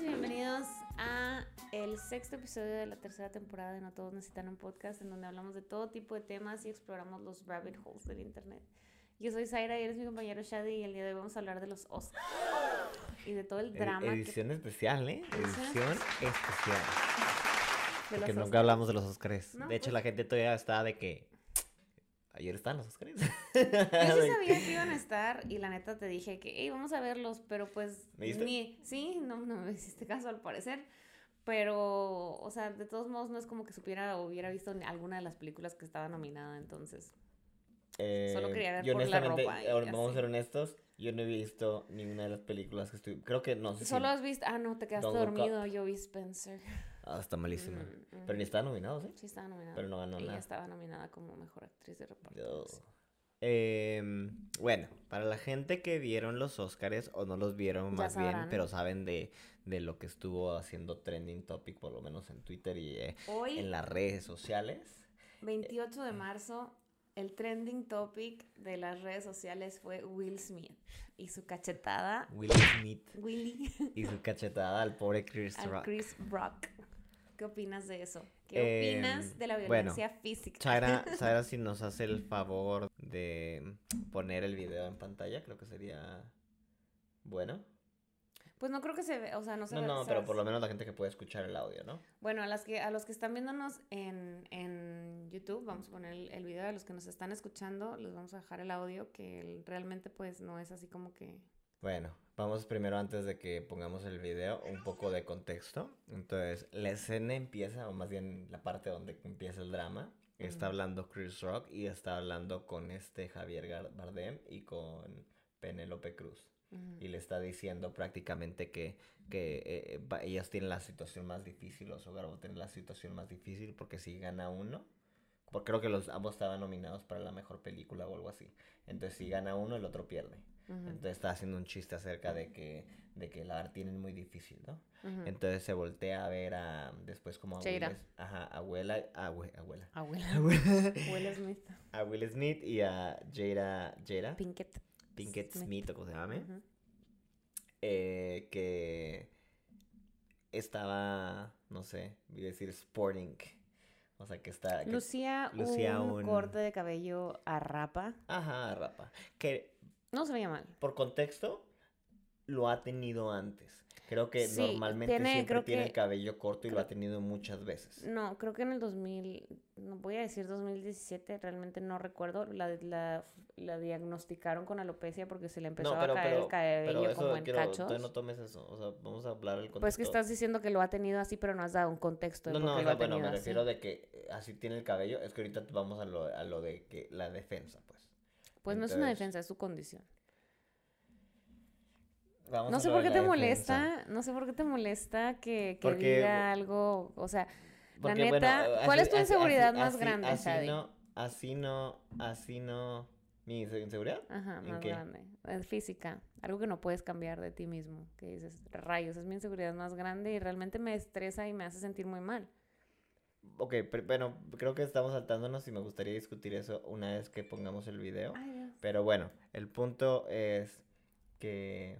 y bienvenidos a el sexto episodio de la tercera temporada de No Todos Necesitan un Podcast, en donde hablamos de todo tipo de temas y exploramos los rabbit holes del internet. Yo soy Zaira y eres mi compañero Shadi y el día de hoy vamos a hablar de los Oscars y de todo el drama. Edición especial, ¿eh? Edición Edición especial. Porque nunca hablamos de los Oscars. No, de hecho, pues- la gente todavía está de que. Ayer están los Oscars. Yo sí sabía que iban a estar y la neta te dije que, hey, vamos a verlos, pero pues ni, sí, no, no me hiciste caso al parecer, pero, o sea, de todos modos no es como que supiera o hubiera visto alguna de las películas que estaba nominada, entonces. Eh, Solo quería ver yo por la ropa y ahora vamos a ser honestos, yo no he visto ninguna de las películas que estoy. Creo que no sé si- Solo has visto, ah, no, te quedaste dormido, yo vi Spencer. Ah, está malísima. Mm, Pero ni estaba nominado, ¿sí? Sí, estaba nominada. Pero no ganó Ella nada. estaba nominada como mejor actriz de reparto. Em, bueno, para la gente que vieron los Oscars o no los vieron Ya más bien, pero saben de, de lo que estuvo haciendo trending topic, por lo menos en Twitter y eh, Hoy, en las redes sociales. 28 de marzo, el trending topic de las redes sociales fue Will Smith y su cachetada, Will Smith Willy, y su cachetada al pobre Chris Rock. Chris Rock. ¿Qué opinas de eso? ¿Qué Em, opinas de la bueno, violencia física? Zaira, Zaira, si nos hace el favor de poner el video en pantalla, creo que sería bueno. Pues no creo que se ve, o sea, no se No, ve. no, pero por lo menos la gente que puede escuchar el audio, ¿no? Bueno, a, las que, a los que están viéndonos en, en YouTube, vamos a poner el, el video. A los que nos están escuchando, les vamos a dejar el audio, que realmente pues no es así como que... Bueno, vamos primero antes de que pongamos el video, un poco de contexto. Entonces, la escena empieza, o más bien la parte donde empieza el drama. Está hablando Chris Rock y está hablando con este Javier Bardem y con Penélope Cruz. Y le está diciendo prácticamente que, que eh, va- ellas tienen la situación más difícil, o su hogar va a tener la situación más difícil, porque si gana uno, porque creo que los ambos estaban nominados para la mejor película o algo así. Entonces, si gana uno, el otro pierde. Entonces está haciendo un chiste acerca de que, de que la tienen muy difícil, ¿no? Entonces se voltea a ver a, después como a. Will, ajá, abuela, abue- abuela, Abuela. abuela, Will Smith. a Will Smith y a Jada, Jada, Pinkett. Pinkett Smith, o como se llame, eh, que estaba, no sé, voy a decir sporting, o sea que está, que- Lucía, lucía un, un- corte de cabello a rapa. ajá, rapa, que No se veía mal. por contexto, lo ha tenido antes. Creo que Sí, normalmente tiene- siempre tiene que- el cabello corto y lo ha tenido muchas veces. No, creo que en el 2000, no voy a decir 2017, realmente no recuerdo, la, la, la diagnosticaron con alopecia porque se le empezó no, pero, a caer pero, el cabello pero eso como en quiero, cachos. no tomes eso. O sea, vamos a hablar el contexto. Pues que estás diciendo que lo ha tenido así, pero no has dado un contexto de No, por no, qué o lo ha bueno, tenido me así. refiero de que eh, así tiene el cabello. Es que ahorita vamos a lo, a lo de que la defensa, pues. Pues no es una defensa, es su condición. Vamos No sé por qué te defensa. molesta, no sé por qué te molesta que, que Porque- diga algo, o sea, Porque, la bueno, neta, ¿cuál es tu inseguridad así- más así- grande, así no, así no, así no. ¿Mi inse- inseguridad? Ajá, ¿En más qué? grande. Es física. Algo que no puedes cambiar de ti mismo. Que dices, rayos, es mi inseguridad más grande y realmente me estresa y me hace sentir muy mal. Ok, pero, bueno, creo que estamos saltándonos y me gustaría discutir eso una vez que pongamos el video. Ay, Dios. Pero bueno, el punto es que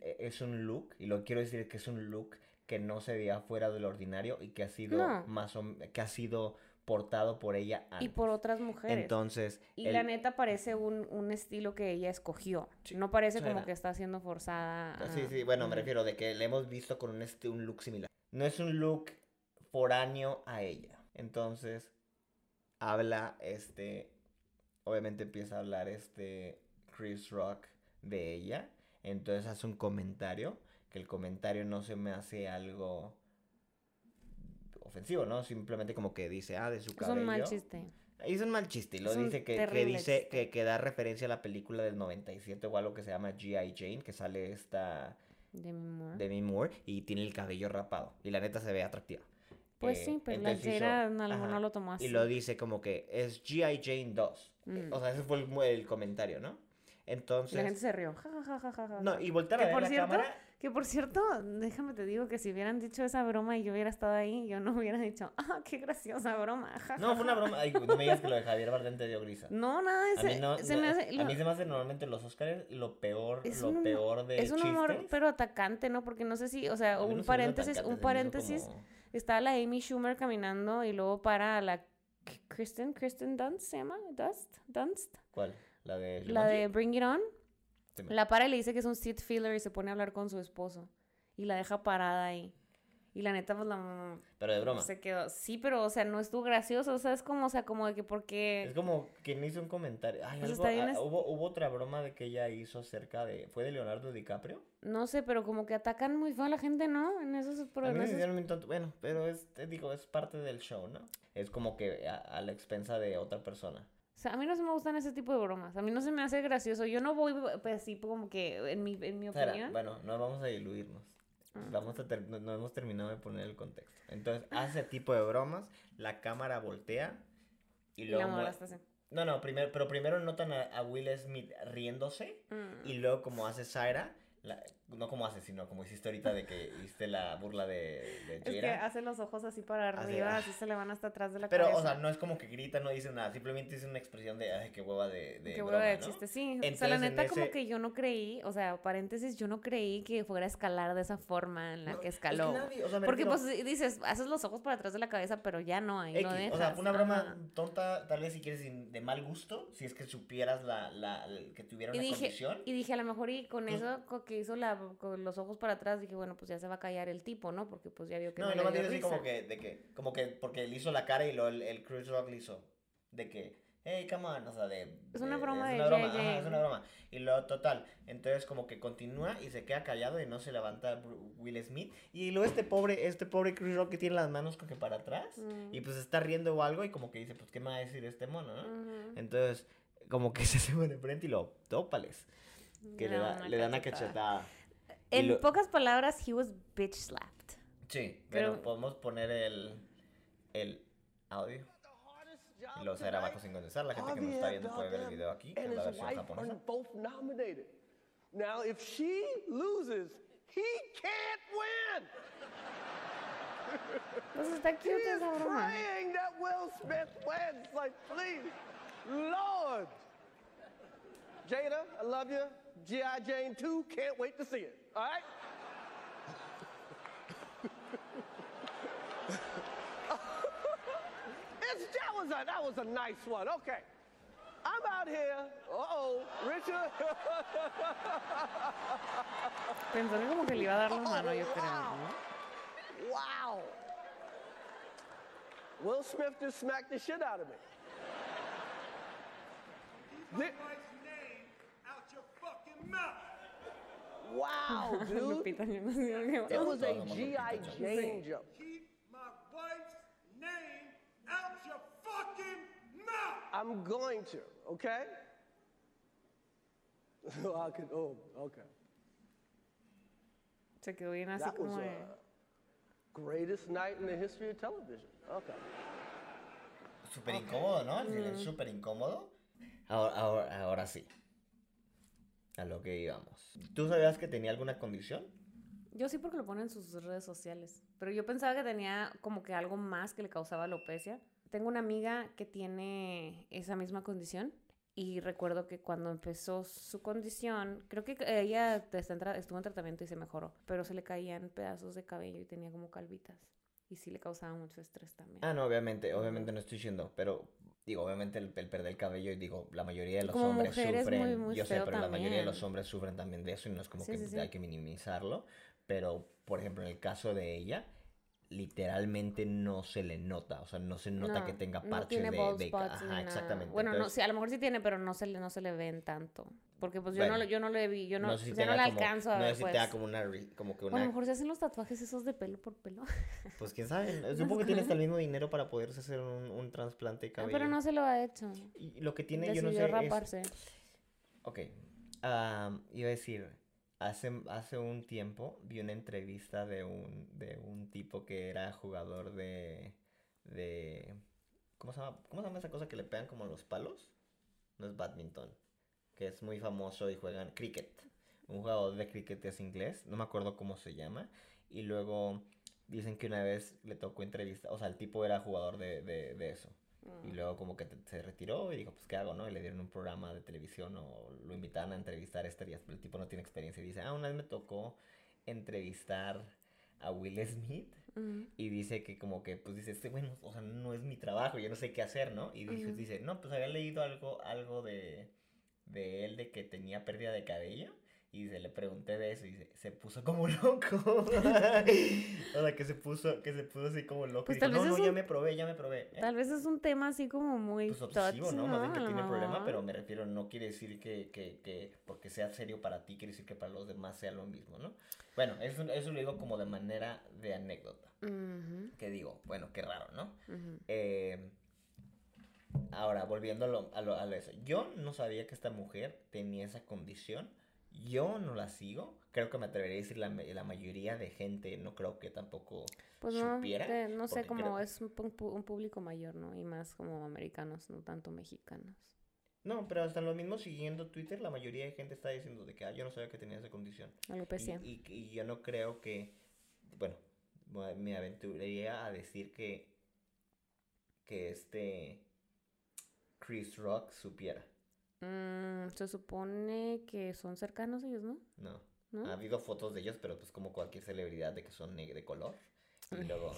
e- es un look, y lo quiero decir que es un look que no se veía fuera del ordinario y que ha sido No. más o que ha sido portado por ella Y antes. por otras mujeres. Entonces, y el- la neta parece un, un estilo que ella escogió. Sí, No parece como que está siendo forzada. Sí, a- sí, bueno, me refiero de que le hemos visto con un, un look similar. No es un look foráneo a ella. Entonces, habla este. Obviamente empieza a hablar este Chris Rock de ella. Entonces hace un comentario. Que el comentario no se me hace algo ofensivo, ¿no? Simplemente como que dice, ah, de su Es cabello. un mal chiste. Hizo un mal chiste y lo Es dice que, que dice que, que da referencia a la película del 97 o algo que se llama G.I. Jane, que sale esta Demi Moore. Demi Moore y tiene el cabello rapado. Y la neta se ve atractiva. Pues Eh, sí, pero la Jada no, no lo tomó así. Y lo dice como que es G.I. Jane 2. Eh, Mm. O sea, ese fue el, comentario, ¿no? Entonces... la gente se rió. Ja, ja, ja. No, y voltear Que a ver la cierto, cámara Que por cierto, déjame te digo que si hubieran dicho esa broma y yo hubiera estado ahí, yo no hubiera dicho, ah, qué graciosa broma. ja, No, fue una ja". broma. Ay, no me digas que lo de Javier Bardem te dio grisa. No, nada, A ese, mí, no, se no, me hace... a mí se me hace normalmente los Oscars lo peor, Es lo un peor de es un humor, pero atacante, ¿no? Porque no sé si, o sea, A mí un paréntesis, un paréntesis, como- está la Amy Schumer caminando y luego para la Kristen, Kristen Dunst, ¿se llama? Dust, Dunst, ¿Cuál? ¿La de la de Bring It On. Sí, La para y le dice que es un seat filler y se pone a hablar con su esposo y la deja parada ahí. Y la neta, pues la Pero de broma. se quedó. Sí, pero, o sea, no estuvo gracioso. O sea, es como, o sea, como de que porque. Es como quien hizo un comentario. Ay, Pues algo- bien ah, hubo, hubo otra broma de que ella hizo acerca de. ¿Fue de Leonardo DiCaprio? No sé, pero como que atacan muy feo a la gente, ¿no? En esos A mí me programas. hicieron un tonto. Bueno, pero es, te digo, es parte del show, ¿no? Es como que a, a la expensa de otra persona. O sea, a mí no se me gustan ese tipo de bromas. A mí no se me hace gracioso. Yo no voy, pues así como que, en mi, en mi Sara, opinión. bueno, no vamos a diluirnos. Ah. Vamos a ter- no, no hemos terminado de poner el contexto. Entonces, hace ese tipo de bromas, la cámara voltea y la luego... está así. No, no, primero, pero primero notan a, a Will Smith riéndose Mm. y luego como hace Zaira, la- no como hace, sino como hiciste ahorita de que hiciste la burla de, de Es que hace los ojos así para arriba, ah. así se le van hasta atrás de la Pero, cabeza. o sea, no es como que grita, no dice nada, simplemente dice una expresión de, ay, qué hueva de, de Qué broma, hueva de ¿no? chiste, sí. o sea, Entonces, la neta, como que yo no creí, o sea, paréntesis, yo no creí que fuera a escalar de esa forma en la No, que es escaló. nadie- o sea, me Porque refiero- pues dices, haces los ojos para atrás de la cabeza, pero ya no, ahí lo dejas. o sea, fue una broma Ajá. tonta, tal vez si quieres de mal gusto, si es que supieras la, la, el- que tuviera Y una dije, condición. y dije, a lo mejor y con Pues- eso que hizo la, con los ojos para atrás, dije, bueno, pues ya se va a callar el tipo, ¿no? Porque pues ya vio que No, no, le dice así como que, de que, como que, porque él hizo la cara y luego el, el Chris Rock le hizo, de que, hey, come on, o sea, de... Es una broma es de una broma, ajá, es una broma. Y luego, total, entonces como que continúa y se queda callado y no se levanta Will Smith. Y luego este pobre, este pobre Chris Rock que tiene las manos como que para atrás Mm. y pues está riendo o algo y como que dice, pues, ¿qué me va a decir este mono, no? Entonces, como que se sube de frente y lo tópales. Que le, da- una le dan una cachetada. En lo- pocas palabras, he was bitch slapped. Sí, Pero- pero podemos poner el, el audio. Y lo será abajo sin condensar. La gente que nos está viendo puede ver el video aquí, que es la versión japonesa. are both nominated. Now, if she loses, he can't win. Pues está He cute is esa broma. praying that Will Smith wins. Like, please, Lord. Jada, I love you. G.I. Jane 2, can't wait to see it. All right? It's, that, was a, that was a nice one. Okay. I'm out here. Uh-oh, Richard. Pensó que como que le iba a dar la mano, yo creo. wow. ¿no? Wow. Will Smith just smacked the shit out of me. The- wife's name out your fucking mouth. Wow, dude. Lupita, yo no sé qué- It was a Todos somos G.I. Lupita Jane joke. Keep my wife's name out your fucking mouth. I'm going to, okay? I could, oh, okay. Se quedó bien así That was como a de... greatest night in the history of television. Okay. Súper incómodo, ¿no? El silencio súper incómodo. Ahora, ahora, ahora sí. A lo que íbamos. ¿Tú sabías que tenía alguna condición? Yo sí porque lo pone en sus redes sociales. Pero yo pensaba que tenía como que algo más que le causaba alopecia. Tengo una amiga que tiene esa misma condición. Y recuerdo que cuando empezó su condición, creo que ella estuvo en tratamiento y se mejoró. Pero se le caían pedazos de cabello y tenía como calvitas. Y sí le causaba mucho estrés también. Ah, no, obviamente, obviamente no estoy diciendo, pero digo, obviamente el, el perder el cabello, y digo, la mayoría de los Como hombres es muy, sufren, muy yo sé, pero la mayoría de los también. hombres sufren también de eso y no es como Sí, que sí, sí. hay que minimizarlo, pero por ejemplo, en el caso de ella, literalmente no se le nota, o sea, no se nota No, que tenga no parches tiene de, de- ajá, exactamente. Bueno, no, entonces, sí, a lo mejor sí tiene, pero no se le, no se le ven tanto. Porque pues yo, no, Bueno, yo no le vi, yo no, no sé si o sea, no le como, alcanzo a no ver, sé si pues. tenga como una, como que O a lo una, mejor se hacen los tatuajes esos de pelo por pelo. pues quién sabe, supongo que tiene hasta el mismo dinero para poderse hacer un, un trasplante de Ah, cabello. pero no se lo ha hecho. Y lo que tiene, yo no sé, es, raparse. Ok. am, iba a decir, hace, hace un tiempo vi una entrevista de un, de un tipo que era jugador de, de... ¿Cómo se llama? ¿Cómo se llama esa cosa que le pegan como los palos? No es badminton. Que es muy famoso y juegan cricket. un jugador de cricket es inglés, no me acuerdo cómo se llama, y luego dicen que una vez le tocó entrevista, o sea, el tipo era jugador de, de, de eso. Y Mm. luego como que te- se retiró y dijo, pues, ¿qué hago, no? Y le dieron un programa de televisión o lo invitaron a entrevistar este día, pero el tipo no tiene experiencia. Y dice, ah, una vez me tocó entrevistar a Will Smith Ujú. y dice que como que, pues dice, este bueno, o sea, no es mi trabajo, yo no sé qué hacer, ¿no? Y dice, Ujú. dice no, pues había leído algo, algo de, de él, de que tenía pérdida de cabello. Y se le pregunté de eso y dice, se puso como loco. o sea, que se puso, que se puso así como loco. Pues y dijo, tal vez no, no, ya un- me probé, ya me probé. ¿eh? Tal vez es un tema así como muy Pues obsesivo, touchy, ¿no? Más bien que tiene problema, pero me refiero, no quiere decir que, que, que porque sea serio para ti, quiere decir que para los demás sea lo mismo, ¿no? Bueno, eso, eso lo digo como de manera de anécdota. Ujú, Que digo, bueno, qué raro, ¿no? ujú. Eh, ahora, volviendo a lo, a lo- a lo eso. Yo no sabía que esta mujer tenía esa condición. Yo no la sigo. Creo que me atrevería a decir la, la mayoría de gente, no creo que tampoco Pues no, supiera. te- no sé, como creo- es un, público mayor, ¿no? Y más como americanos, no tanto mexicanos. No, pero hasta lo mismo siguiendo Twitter, la mayoría de gente está diciendo de que "Ah, yo no sabía que tenía esa condición. Alopecia. Y, y, y yo no creo que, bueno, me aventuraría a decir que, que este Chris Rock supiera. Mm, se supone que son cercanos ellos, ¿no? No. ¿No? Ha habido fotos de ellos, pero pues como cualquier celebridad de que son de color. Y luego...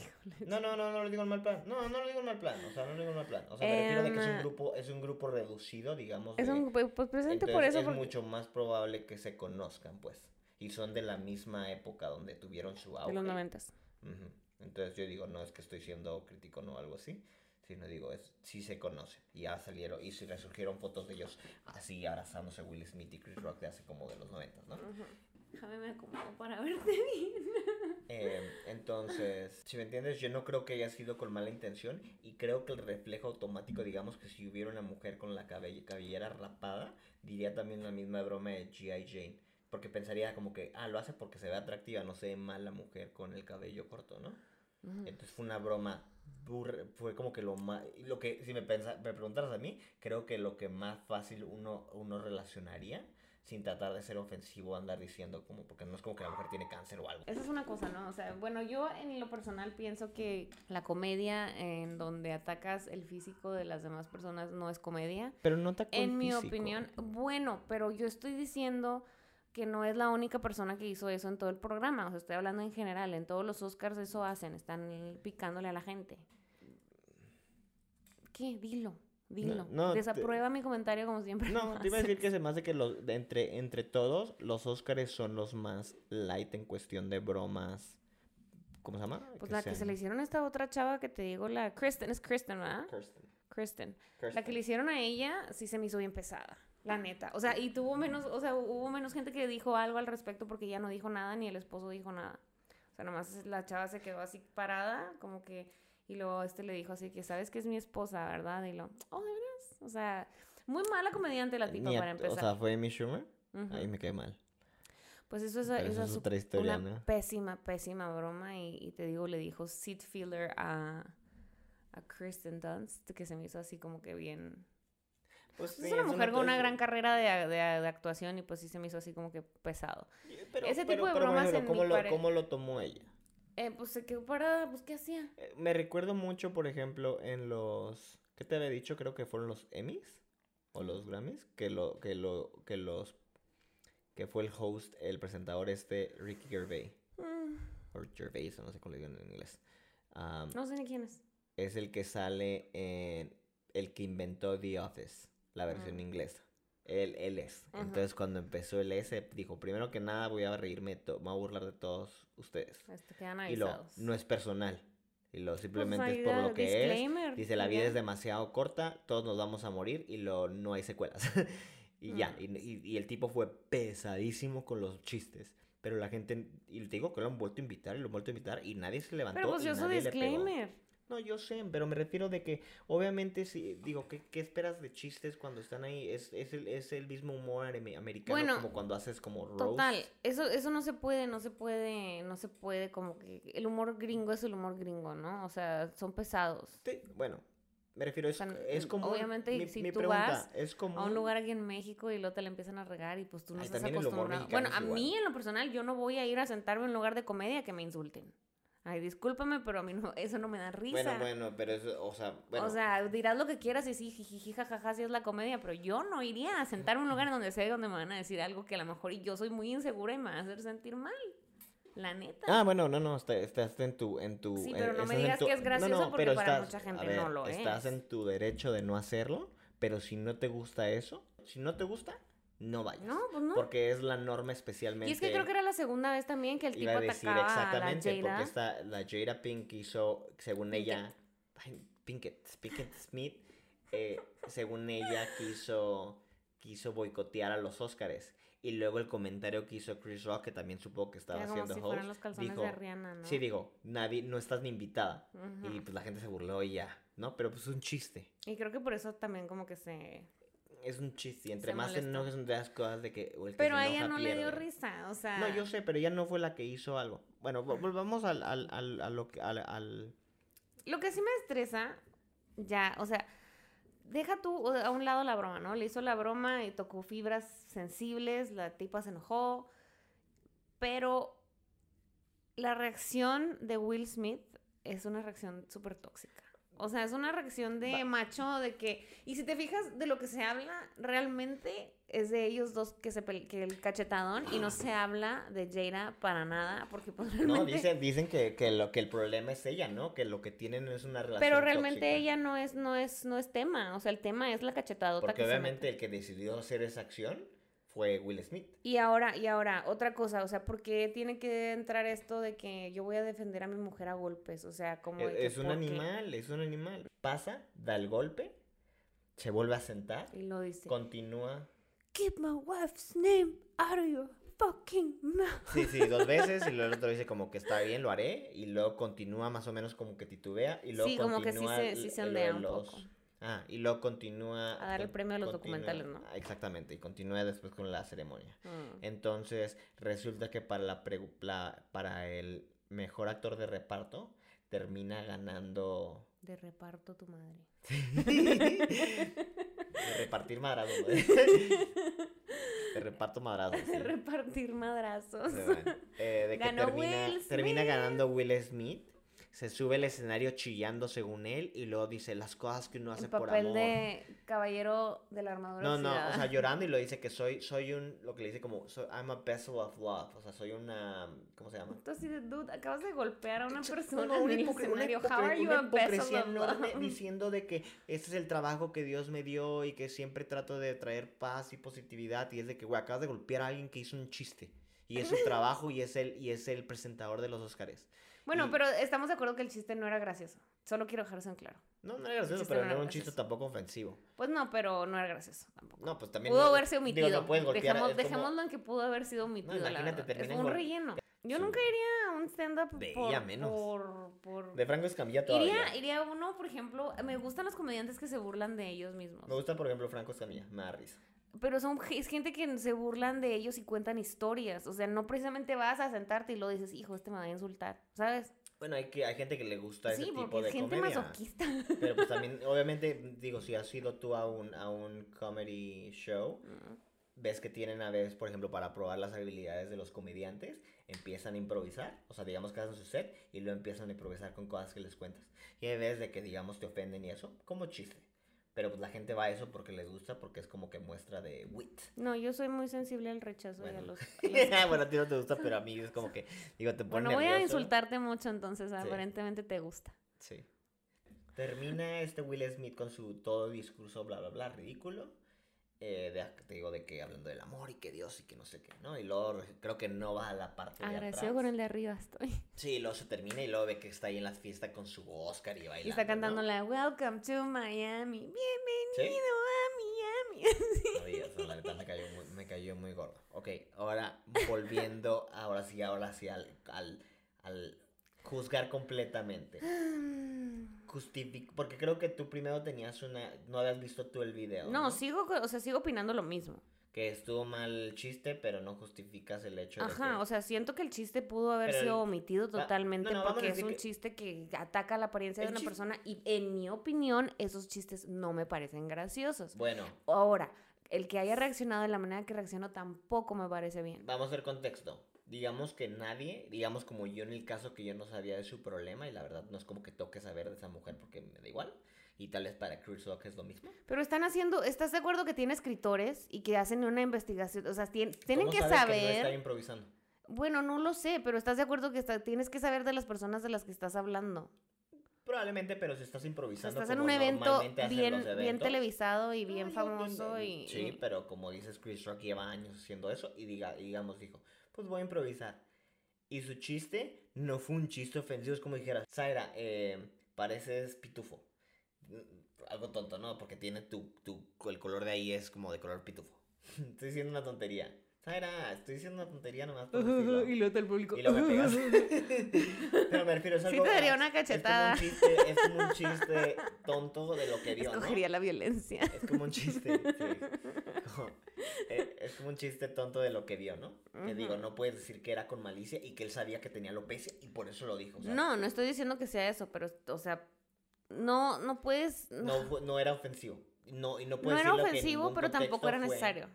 No, no, no, no lo digo en mal plan. No, no lo digo en mal plan. O sea, no lo digo en mal plan. O sea, me refiero de que es un Em, grupo, es un grupo reducido, digamos. Es de- un, pues pues, presente por eso. es porque- mucho más probable que se conozcan, pues. Y son de la misma época donde tuvieron su auge. de los noventas. Ujú. Entonces yo digo, no es que estoy siendo crítico no algo así, sino digo, es sí se conocen. Y ya salieron, y si resurgieron fotos de ellos así abrazándose Will Smith y Chris Rock de hace como de los 90, ¿no? Déjame me acomodo para verte bien. Eh, entonces, si me entiendes, yo no creo que haya sido con mala intención y creo que el reflejo automático, digamos que si hubiera una mujer con la cabell- cabellera rapada, diría también la misma broma de G.I. Jane. Porque pensaría como que, ah, lo hace porque se ve atractiva, no se ve mal la mujer con el cabello corto, ¿no? Ujú. Entonces fue una broma, fue como que lo más, lo que, si me, pensa, me preguntaras a mí, creo que lo que más fácil uno, uno relacionaría, sin tratar de ser ofensivo, andar diciendo como, porque no es como que la mujer tiene cáncer o algo. Esa es una cosa, ¿no? O sea, bueno, yo en lo personal pienso que la comedia en donde atacas el físico de las demás personas no es comedia. Pero no te En mi opinión, bueno, pero yo estoy diciendo que no es la única persona que hizo eso en todo el programa. O sea, estoy hablando en general. En todos los Oscars eso hacen. Están picándole a la gente. ¿Qué? Dilo. Dilo. no, Desaprueba mi comentario como siempre. No, te iba a decir que se me hace que los, entre, entre todos, los Óscares son los más light en cuestión de bromas. ¿Cómo se llama? Pues la que se le hicieron a esta otra chava que te digo, la Kristen, es Kristen, ¿verdad? Kirsten. Kristen. La Kirsten. que le hicieron a ella sí se me hizo bien pesada, la neta. O sea, y tuvo menos, o sea, hubo menos gente que dijo algo al respecto porque ella no dijo nada ni el esposo dijo nada. O sea, nomás la chava se quedó así parada, como que, y luego este le dijo así que, sabes que es mi esposa, ¿verdad? Y lo, oh, ¿de veras? O sea, muy mala comediante la tipa Ni a- para empezar. O sea, fue Amy Schumer. Ahí me cae mal. Pues eso es, Pero esa eso es otra historia, una ¿no? pésima, pésima broma. Y, y te digo, le dijo seat filler a, a Kristen Dunst, que se me hizo así como que bien... Pues es una mujer con una gran carrera de, de- de actuación y pues sí se me hizo así como que pesado. Pero- ese pero- tipo de pero, bromas ejemplo, en ¿cómo mi lo, pare- ¿Cómo lo tomó ella? Eh, pues se quedó parada, pues ¿qué hacía? Eh, Me recuerdo mucho, por ejemplo, en los... ¿Qué te había dicho? Creo que fueron los Emmys o los Grammys. Que lo, que lo, que los... Que fue el host, el presentador este, Ricky Gervais. Mm, O Gervais, no sé cómo le digan en inglés. No sé ni quién es. Es el que sale en... El que inventó The Office, la versión Mm. inglesa. Él, él es. Ujú. Entonces cuando empezó el S, dijo, primero que nada voy a reírme, me voy a burlar de todos ustedes. Este, quedan Y lo, no es personal. Y lo Pues simplemente ahí es por lo que es. Dice, la vida ya. es demasiado corta, todos nos vamos a morir y lo no hay secuelas. y ya, y, y- y el tipo fue pesadísimo con los chistes. Pero la gente, y te digo que lo han vuelto a invitar y lo han vuelto a invitar y nadie se levantó. Pero pues yo soy disclaimer. No, yo sé, pero me refiero de que obviamente si digo, ¿qué, qué esperas de chistes cuando están ahí? Es, es, el, es el mismo humor ame- americano Bueno, como cuando haces como roast. Total, eso, eso no se puede, no se puede, no se puede como que el humor gringo es el humor gringo, ¿no? O sea, son pesados. Te- bueno, Me refiero, es, O sea, es como... obviamente, si tú pregunta, vas es como A un lugar aquí en México y luego te la empiezan a regar y pues tú no Ay, estás acostumbrado. Bueno, es a mí en lo personal yo no voy a ir a sentarme en un lugar de comedia que me insulten. Ay, discúlpame, pero a mí no, eso no me da risa. Bueno, bueno, pero eso, o sea, bueno. O sea, dirás lo que quieras y sí, jijiji, jajaja, sí es la comedia, pero yo no iría a sentarme en un lugar en donde sé donde me van a decir algo que a lo mejor y yo soy muy insegura y me va a hacer sentir mal. La neta. Ah, bueno, no, no, está- estás en tu, en tu... Sí, en- pero no me estás digas tu- que es gracioso porque pero para mucha gente a ver, no lo Estás es. en tu derecho de no hacerlo, pero si no te gusta eso, si no te gusta, no vayas. No, pues no. Porque es la norma especialmente... Y es que creo que era la segunda vez también que el tipo Iba a decir atacaba a la exactamente, Jada. porque esta, la Jada Pink hizo, según ella, ay, Pinkett, Pinkett Smith, eh, según ella quiso, quiso boicotear a los Óscares. Y luego el comentario que hizo Chris Rock, que también supo que estaba como haciendo si host, los calzones dijo, de Rihanna, ¿no? sí, digo, nadie, no estás ni invitada. Y pues la gente se burló y ya, ¿no? Pero pues es un chiste. Y creo que por eso también como que se... Es un chiste. Entre Se más te molestó. enojes de las cosas de que... o el que Pero a ella no le dio risa, o sea... No, yo sé, pero ella no fue la que hizo algo. Bueno, vol- volvamos al, al, al, a lo que- al, Lo que sí me estresa, ya, o sea, deja tú a un lado la broma, ¿no? Le hizo la broma y tocó fibras sensibles, la tipa se enojó, pero la reacción de Will Smith es una reacción súper tóxica. O sea, es una reacción de Va- macho, de que... Y si te fijas de lo que se habla, realmente es de ellos dos que se que el cachetadón y no se habla de Jada para nada, porque pues No, realmente... dicen, dicen que, que lo que el problema es ella, ¿no? Que lo que tienen es una relación Pero realmente tóxica. ella no es, no es, no es tema. O sea, el tema es la cachetadota Porque que obviamente el que decidió hacer esa acción fue Will Smith. Y ahora, y ahora, otra cosa, o sea, ¿por qué tiene que entrar esto de que yo voy a defender a mi mujer a golpes? O sea, como Es, es un ¿por qué? animal, es un animal. Pasa, da el golpe, se vuelve a sentar, Y lo dice. continúa. Keep my wife's name out of your fucking mouth. Sí, sí, dos veces y luego el otro dice como que está bien, lo haré. Y luego continúa más o menos como que titubea. Y luego Sí, como que sí continúa se- sí se ondea un poco. Ah, y luego continúa... A dar el premio a los continúa- documentales, ¿no? Exactamente, y continúa después con la ceremonia. Mm. Entonces, resulta que para, la la- para el mejor actor de reparto, termina ganando... De reparto tu madre. de repartir madrazos. de reparto madrazos. sí. De repartir madrazos. Bueno, eh, de que Ganó termina, termina ganando Will Smith. Se sube al escenario chillando según él y luego dice las cosas que uno hace En por papel amor. de caballero de la armadura No, no, o sea, llorando y lo dice que soy, soy un, lo que le dice como, soy, I'm a vessel of love, o sea, soy una, ¿cómo se llama? De, dude, acabas de golpear a una No, persona no, en una, el una escenario. hipocre- How are you una a vessel hipocresía of enorme love? diciendo de que este es el trabajo que Dios me dio y que siempre trato de traer paz y positividad y es de que, güey, acabas de golpear a alguien que hizo un chiste y es su trabajo y es el, y es el presentador de los Oscars. Bueno, Y- pero estamos de acuerdo que el chiste no era gracioso. Solo quiero dejar eso en claro. No, no era gracioso, pero no era un chiste tampoco ofensivo. Pues no, pero no era gracioso tampoco. No, pues también... Pudo no- haberse digo, omitido. no puedes golpear, Dejamos- como- Dejémoslo en que pudo haber sido omitido. la imagínate, terminan Es un relleno. Yo Sí. nunca iría a un stand-up De por, menos. por, por- De Franco Escamilla todavía. Iría, iría uno, por ejemplo, me gustan los comediantes que se burlan de ellos mismos. Me gusta, por ejemplo, Franco Escamilla, me da risa. Pero son es gente que se burlan de ellos y cuentan historias. O sea, no precisamente vas a sentarte y lo dices, hijo, este me va a insultar. ¿Sabes? Bueno, hay, que, hay gente que le gusta ese tipo de gente comedia. masoquista. Pero pues también, obviamente, digo, si has ido tú a un, a un comedy show, ves que tienen a veces, por ejemplo, para probar las habilidades de los comediantes, empiezan a improvisar, o sea, digamos que hacen su set y luego empiezan a improvisar con cosas que les cuentas. Y hay veces de que, digamos, te ofenden y eso, como chiste. Pero pues la gente va a eso porque les gusta, porque es como que muestra de wit. No, yo soy muy sensible al rechazo y a Bueno. los... a los- bueno, a ti no te gusta, pero a mí es como que, digo, te pone Bueno, voy a nervioso. insultarte mucho, entonces aparentemente te gusta. Sí. Termina este Will Smith con su todo discurso, bla, bla, bla, ridículo. Eh, de, te digo, de que hablando del amor y que Dios y que no sé qué, ¿no? Y luego re- creo que no va a la parte de Agradecido atrás. con el de arriba estoy. Sí, luego se termina y luego ve que está ahí en la fiesta con su Oscar y bailando, Y está cantando ¿no? la Welcome to Miami. Bienvenido ¿Sí? a Miami. No la neta me cayó muy, me cayó muy gordo. Ok, ahora volviendo, ahora sí, ahora sí al, al, al juzgar completamente. Justific- porque creo que tú primero tenías una, no habías visto tú el video. No, sigo, o sea, sigo opinando lo mismo. que estuvo mal el chiste, pero no justificas el hecho de Ajá, que... o sea, siento que el chiste pudo haber Pero sido el- omitido totalmente no, no, porque es un que- chiste que ataca la apariencia de una persona y en mi opinión esos chistes no me parecen graciosos. Bueno, Ahora, el que haya reaccionado de la manera que reaccionó tampoco me parece bien. vamos a ver contexto. Digamos que nadie, digamos como yo en el caso que yo no sabía de su problema y la verdad no es como que toque saber de esa mujer porque me da igual. Y tal vez para Chris Rock es lo mismo. Pero están haciendo, ¿estás de acuerdo que tiene escritores y que hacen una investigación? O sea, tien- tienen ¿Cómo que saber... Que no está improvisando. Bueno, no lo sé, pero ¿estás de acuerdo que está- tienes que saber de las personas de las que estás hablando? Probablemente, pero si estás improvisando. estás en un evento bien, bien televisado y bien No, yo famoso y... Sí, y- pero como dices, Chris Rock lleva años haciendo eso y diga, digamos, dijo, pues voy a improvisar. Y su chiste no fue un chiste ofensivo, es como dijera, Zaira, eh, pareces pitufo. Mm, Algo tonto, ¿no? Porque tiene tu, tu, el color de ahí es como de color pitufo. estoy diciendo una tontería. Zaira, estoy diciendo una tontería nomás por decirlo. y luego el público. Y luego me pegas. Pero me refiero, es Sí algo... te daría una es como un cachetada. chiste- Es como un chiste tonto de lo que vio, ¿no? Escogería la violencia. Es como un chiste. sí. Como- eh, es como un chiste tonto de lo que vio, ¿no? Que digo, no puedes decir que era con malicia y que él sabía que tenía alopecia y por eso lo dijo. No, no estoy diciendo que sea eso, pero, o sea, no, no puedes... No, no, no era ofensivo. No, y no, puedes era que en ofensivo, pero tampoco era fue- necesario.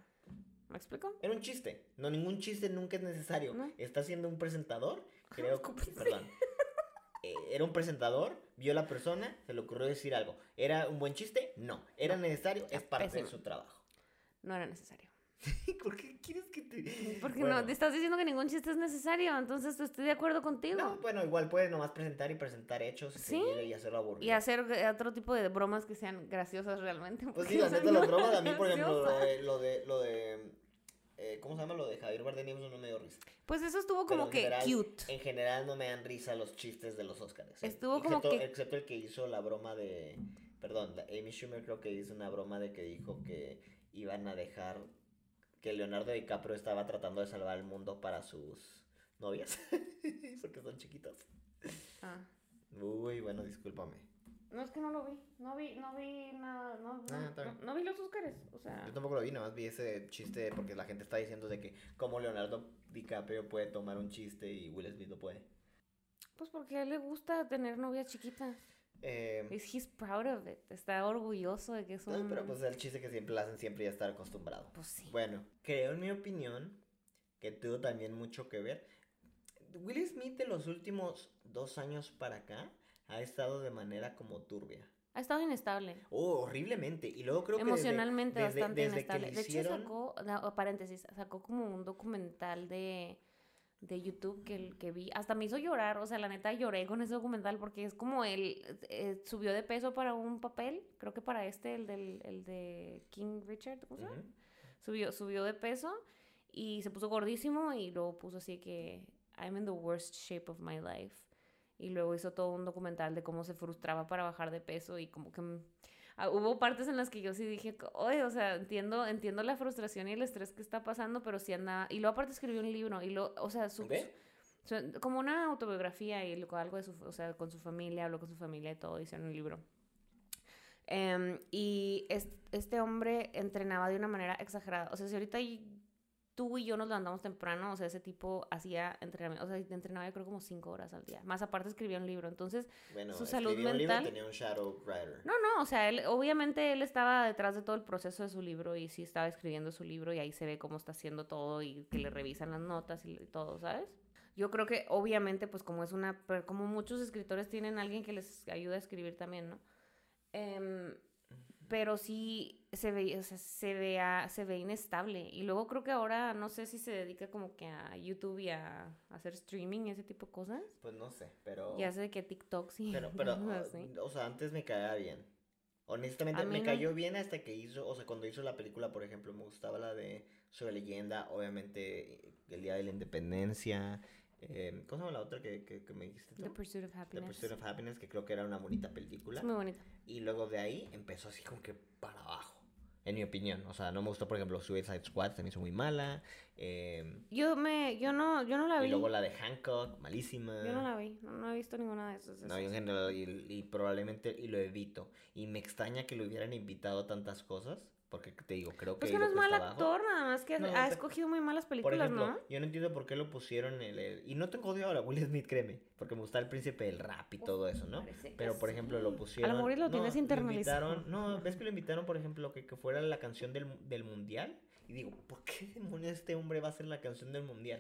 ¿Me explico? Era un chiste. No, ningún chiste nunca es necesario. No. Está siendo un presentador, creo que... Disculpe. Perdón. Eh, era un presentador, vio a la persona, se le ocurrió decir algo. ¿Era un buen chiste? No. ¿Era necesario? Es parte pésimo. de su trabajo. No era necesario. ¿Por qué quieres que te...? Porque Bueno. no, te estás diciendo que ningún chiste es necesario, entonces estoy de acuerdo contigo. No, bueno, igual puedes nomás presentar y presentar hechos Sí. y hacerlo aburrido. Y hacer eh, otro tipo de bromas que sean graciosas realmente. Pues porque sí, la neta, las bromas a mí, por ejemplo, lo de, lo de, lo de eh, ¿cómo se llama? Lo de Javier Bardem eso no me dio risa. Pues eso estuvo como en que general- cute. En general no me dan risa los chistes de los Oscars. ¿eh? Estuvo como que- Excepto el que hizo la broma de... Perdón, Amy Schumer creo que hizo una broma de que dijo que iban a dejar... Que Leonardo DiCaprio estaba tratando de salvar el mundo para sus novias. Porque son chiquitos. Ah. Uy, bueno, discúlpame. No, es que no lo vi. No vi, no vi nada. No, Ah, no- no vi los Óscares. O sea, Yo tampoco lo vi, nomás vi ese chiste porque la gente está diciendo de que como Leonardo DiCaprio puede tomar un chiste y Will Smith no puede. pues porque a él le gusta tener novias chiquitas. Eh, Is he's proud of it. Está orgulloso de que es no, un. pero pues el chiste que siempre hacen siempre ya estar acostumbrado. Pues sí. Bueno, creo en mi opinión que tuvo también mucho que ver. Will Smith de los últimos dos años para acá ha estado de manera como turbia. Ha estado inestable. Oh, horriblemente. Y luego creo que Emocionalmente bastante desde que inestable. le De hecho, hicieron- sacó, no, paréntesis, sacó como un documental de, de YouTube que, que vi. Hasta me hizo llorar. O sea, la neta lloré con ese documental porque es como él eh, subió de peso para un papel. Creo que para este, el, del, el de King Richard. ¿Cómo se llama? Subió, subió de peso y se puso gordísimo y luego puso así que I'm in the worst shape of my life. Y luego hizo todo un documental de cómo se frustraba para bajar de peso y como que mm, ah, hubo partes en las que yo sí dije, oye, o sea, entiendo, entiendo la frustración y el estrés que está pasando, pero sí anda... Y luego aparte escribió un libro y lo, o sea, su, ¿Ok? su- como una autobiografía y algo de su, o sea, con su familia, habló con su familia y todo, hicieron un libro. Em, y es- este hombre entrenaba de una manera exagerada. O sea, si ahorita tú y yo nos levantamos temprano, o sea, ese tipo hacía entrenamiento, o sea, entrenaba yo creo como cinco horas al día. Más aparte escribía un libro. Entonces, Bueno, Su salud escribió un libro, mental- tenía un Shadow Rider. no, no, o sea, él, obviamente él estaba detrás de todo el proceso de su libro y sí estaba escribiendo su libro y ahí se ve cómo está haciendo todo y que le revisan las notas y todo, ¿sabes? Yo creo que obviamente, pues como es una, pero como muchos escritores tienen alguien que les ayuda a escribir también, ¿no? Em, pero sí se ve, o sea, se vea, se ve inestable. Y luego creo que ahora no sé si se dedica como que a YouTube y a, a hacer streaming y ese tipo de cosas. Pues no sé, pero... Y hace de que TikTok sí. Pero, pero, o sea, antes me caía bien. Honestamente, me no. cayó bien hasta que hizo, o sea, cuando hizo la película, por ejemplo, me gustaba la de Sobre Leyenda, obviamente, el Día de la Independencia. eh, ¿Cómo se llama la otra que, que, que me dijiste tú? The Pursuit of The Happiness. Pursuit of Happiness, que creo que era una bonita película. Es muy bonita. Y luego de ahí empezó así como que para abajo, en mi opinión. O sea, no me gustó, por ejemplo, Suicide Squad, me hizo muy mala. Em, Yo me, yo no, yo no la y vi. luego la de Hancock, malísima. Yo no la vi, no, no he visto ninguna de esas. No, yo en general, y, y probablemente, y lo evito. Y me extraña que lo hubieran invitado a tantas cosas, porque te digo, creo que... Pues que no lo es mal actor, nada más que No, ha escogido muy malas Por películas, ejemplo, ¿no? yo no entiendo por qué lo pusieron en el... Y no tengo odio a la Will Smith, créeme, porque me gusta el príncipe del rap y todo eso, ¿no? Pero, por ejemplo, lo pusieron... mejor y lo tienes internalizado. invitaron- No, ves que lo invitaron, por ejemplo, que, que fuera la canción del, del mundial. Y digo, ¿por qué demonios este hombre va a ser la canción del mundial?